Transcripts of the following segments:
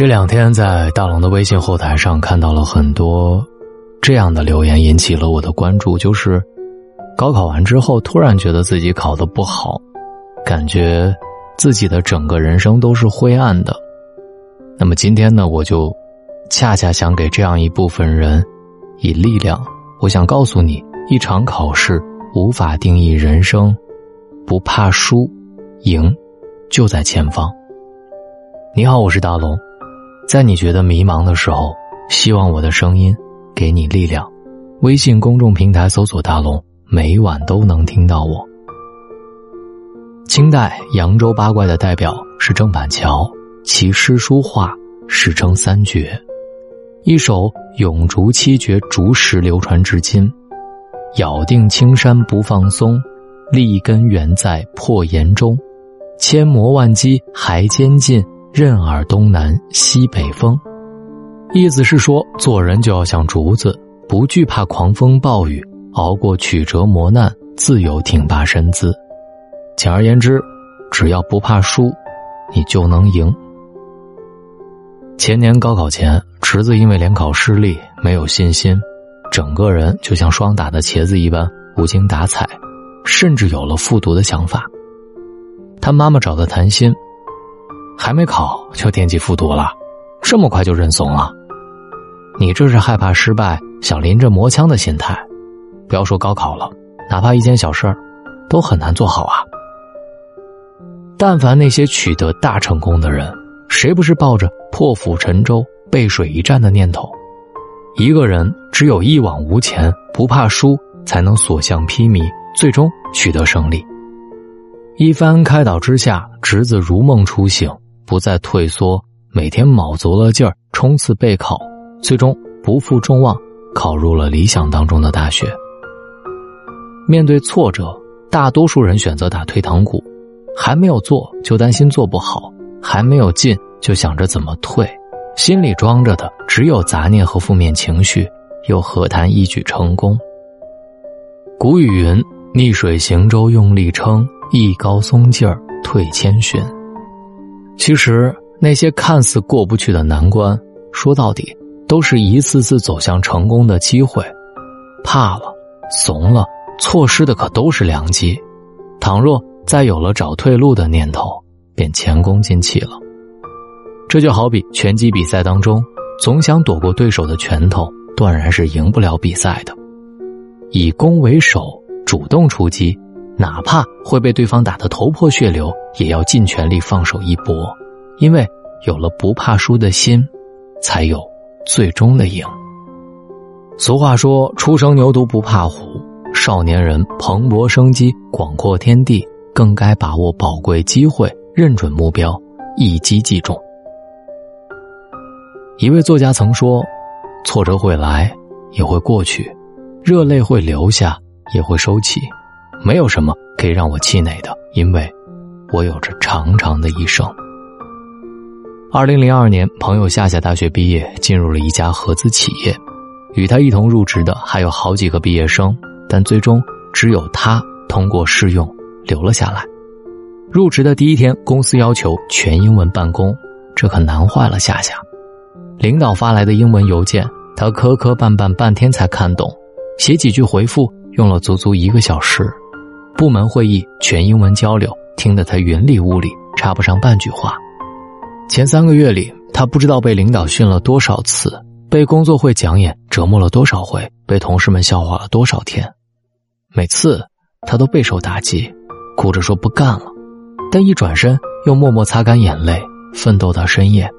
这两天在大龙的微信后台上看到了很多这样的留言，引起了我的关注。就是高考完之后，突然觉得自己考得不好，感觉自己的整个人生都是灰暗的。那么今天呢，我就恰恰想给这样一部分人以力量。我想告诉你，一场考试无法定义人生，不怕输，赢就在前方。你好，我是大龙。在你觉得迷茫的时候，希望我的声音给你力量。微信公众平台搜索“大龙”，每晚都能听到我。清代扬州八怪的代表是郑板桥，其诗书画史称三绝。一首《咏竹七绝》竹石流传至今：咬定青山不放松，立根原在破岩中，千磨万击还坚劲。任尔东南西北风，意思是说，做人就要像竹子，不惧怕狂风暴雨，熬过曲折磨难，自有挺拔身姿。简而言之，只要不怕输，你就能赢。前年高考前，池子因为联考失利，没有信心，整个人就像霜打的茄子一般无精打采，甚至有了复读的想法。他妈妈找他谈心。还没考就惦记复读了，这么快就认怂了？你这是害怕失败，想临阵磨枪的心态。不要说高考了，哪怕一件小事儿，都很难做好啊。但凡那些取得大成功的人，谁不是抱着破釜沉舟、背水一战的念头？一个人只有一往无前，不怕输，才能所向披靡，最终取得胜利。一番开导之下，侄子如梦初醒。不再退缩，每天卯足了劲儿冲刺备考，最终不负众望，考入了理想当中的大学。面对挫折，大多数人选择打退堂鼓，还没有做就担心做不好，还没有进就想着怎么退，心里装着的只有杂念和负面情绪，又何谈一举成功？古语云：“逆水行舟，用力撑；一高松劲儿，退千寻。”其实那些看似过不去的难关，说到底都是一次次走向成功的机会。怕了，怂了，错失的可都是良机。倘若再有了找退路的念头，便前功尽弃了。这就好比拳击比赛当中，总想躲过对手的拳头，断然是赢不了比赛的。以攻为守，主动出击。哪怕会被对方打得头破血流，也要尽全力放手一搏，因为有了不怕输的心，才有最终的赢。俗话说：“初生牛犊不怕虎。”少年人蓬勃生机，广阔天地，更该把握宝贵机会，认准目标，一击即中。一位作家曾说：“挫折会来，也会过去；热泪会流下，也会收起。”没有什么可以让我气馁的，因为，我有着长长的一生。二零零二年，朋友夏夏大学毕业，进入了一家合资企业，与他一同入职的还有好几个毕业生，但最终只有他通过试用留了下来。入职的第一天，公司要求全英文办公，这可难坏了夏夏。领导发来的英文邮件，他磕磕绊绊半天才看懂，写几句回复用了足足一个小时。部门会议全英文交流，听得他云里雾里，插不上半句话。前三个月里，他不知道被领导训了多少次，被工作会讲演折磨了多少回，被同事们笑话了多少天。每次他都备受打击，哭着说不干了，但一转身又默默擦干眼泪，奋斗到深夜。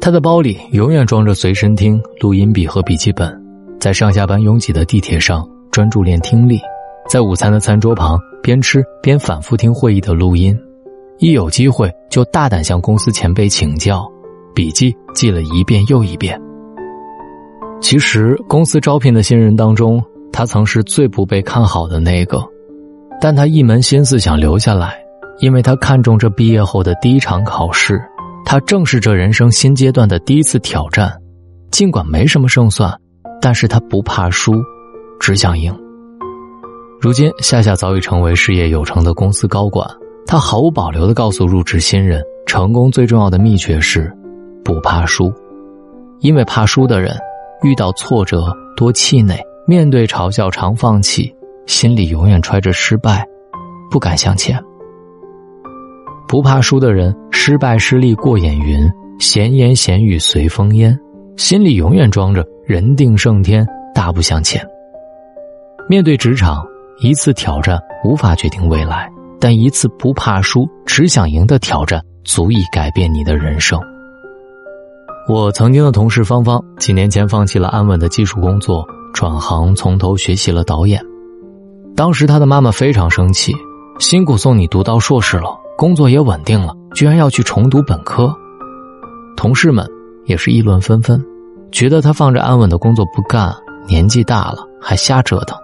他的包里永远装着随身听、录音笔和笔记本，在上下班拥挤的地铁上专注练听力。在午餐的餐桌旁，边吃边反复听会议的录音，一有机会就大胆向公司前辈请教，笔记记了一遍又一遍。其实，公司招聘的新人当中，他曾是最不被看好的那个，但他一门心思想留下来，因为他看中这毕业后的第一场考试，他正是这人生新阶段的第一次挑战。尽管没什么胜算，但是他不怕输，只想赢。如今，夏夏早已成为事业有成的公司高管。他毫无保留地告诉入职新人：“成功最重要的秘诀是，不怕输，因为怕输的人，遇到挫折多气馁，面对嘲笑常放弃，心里永远揣着失败，不敢向前。不怕输的人，失败失利过眼云，闲言闲语随风烟，心里永远装着人定胜天，大步向前。面对职场，一次挑战无法决定未来，但一次不怕输、只想赢的挑战，足以改变你的人生。我曾经的同事芳芳，几年前放弃了安稳的技术工作，转行从头学习了导演。当时他的妈妈非常生气，辛苦送你读到硕士了，工作也稳定了，居然要去重读本科。同事们也是议论纷纷，觉得他放着安稳的工作不干，年纪大了还瞎折腾。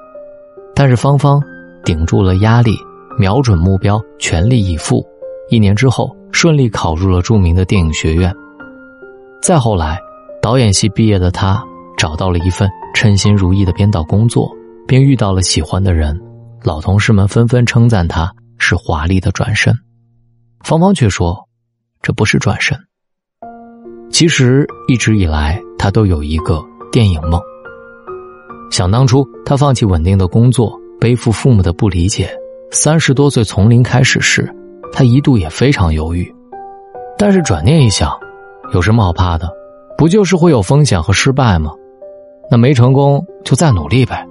但是芳芳顶住了压力，瞄准目标，全力以赴。一年之后，顺利考入了著名的电影学院。再后来，导演系毕业的他找到了一份称心如意的编导工作，并遇到了喜欢的人。老同事们纷纷称赞他是华丽的转身，芳芳却说：“这不是转身。其实一直以来，他都有一个电影梦。想当初，他放弃稳定的工作，背负父母的不理解，三十多岁从零开始时，他一度也非常犹豫。但是转念一想。”有什么好怕的？不就是会有风险和失败吗？那没成功就再努力呗。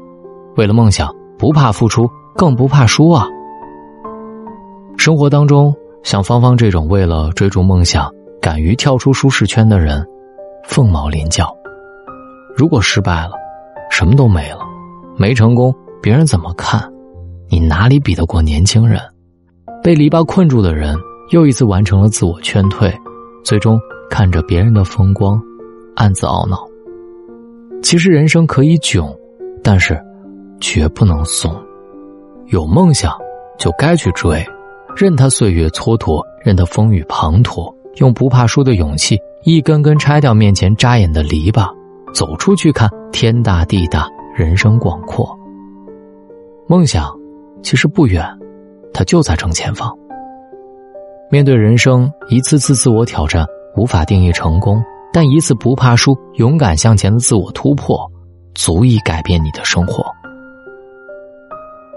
为了梦想，不怕付出，更不怕输啊。生活当中，像芳芳这种为了追逐梦想，敢于跳出舒适圈的人，凤毛麟角。如果失败了，什么都没了；没成功，别人怎么看？你哪里比得过年轻人？被篱笆困住的人，又一次完成了自我劝退，最终。看着别人的风光，暗自懊恼。其实人生可以囧，但是绝不能怂。有梦想就该去追，任他岁月蹉跎，任他风雨滂沱，用不怕输的勇气，一根根拆掉面前扎眼的篱笆，走出去看天大地大，人生广阔。梦想其实不远，它就在正前方。面对人生一次次自我挑战。无法定义成功，但一次不怕输、勇敢向前的自我突破，足以改变你的生活。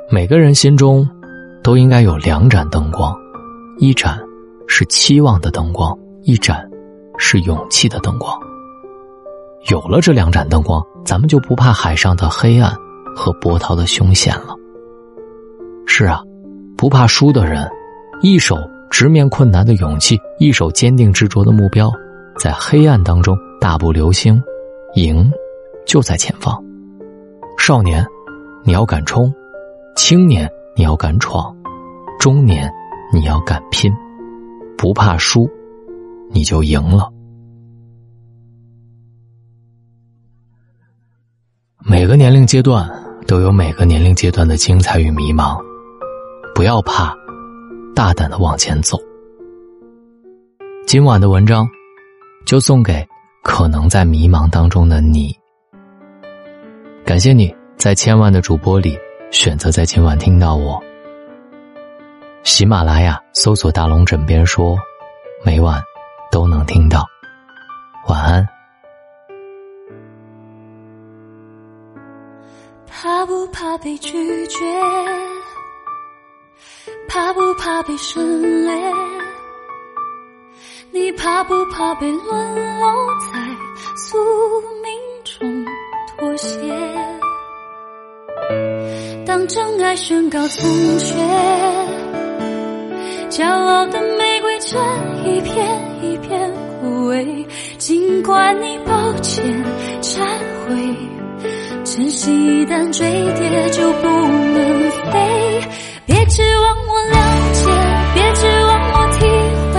每个人心中都应该有两盏灯光，一盏是期望的灯光，一盏是勇气的灯光。有了这两盏灯光，咱们就不怕海上的黑暗和波涛的凶险了。是啊，不怕输的人，一手。直面困难的勇气，一手坚定执着的目标，在黑暗当中大步流星，赢就在前方。少年，你要敢冲；青年，你要敢闯；中年，你要敢拼。不怕输，你就赢了。每个年龄阶段都有每个年龄阶段的精彩与迷茫，不要怕。大胆的往前走。今晚的文章，就送给可能在迷茫当中的你。感谢你在千万的主播里选择在今晚听到我。喜马拉雅搜索“大龙枕边说”，每晚都能听到。晚安。怕不怕被拒绝？怕不怕被省略？你怕不怕被沦落在宿命中妥协？当真爱宣告从缺，骄傲的玫瑰正一片一片枯萎。尽管你抱歉忏悔，珍惜一旦坠跌就不能飞。别指望我谅解，别指望我体会，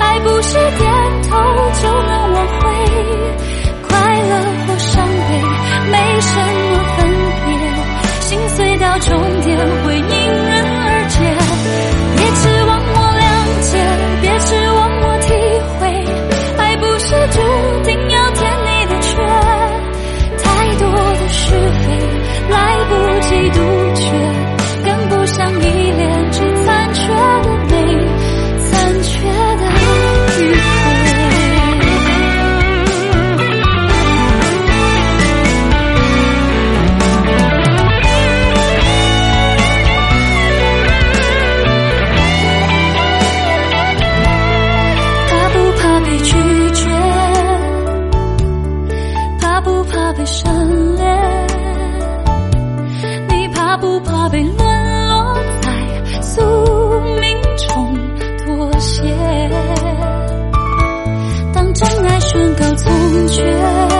爱不是点头就能挽回，快乐或伤悲没什么分别，心碎到终点总觉。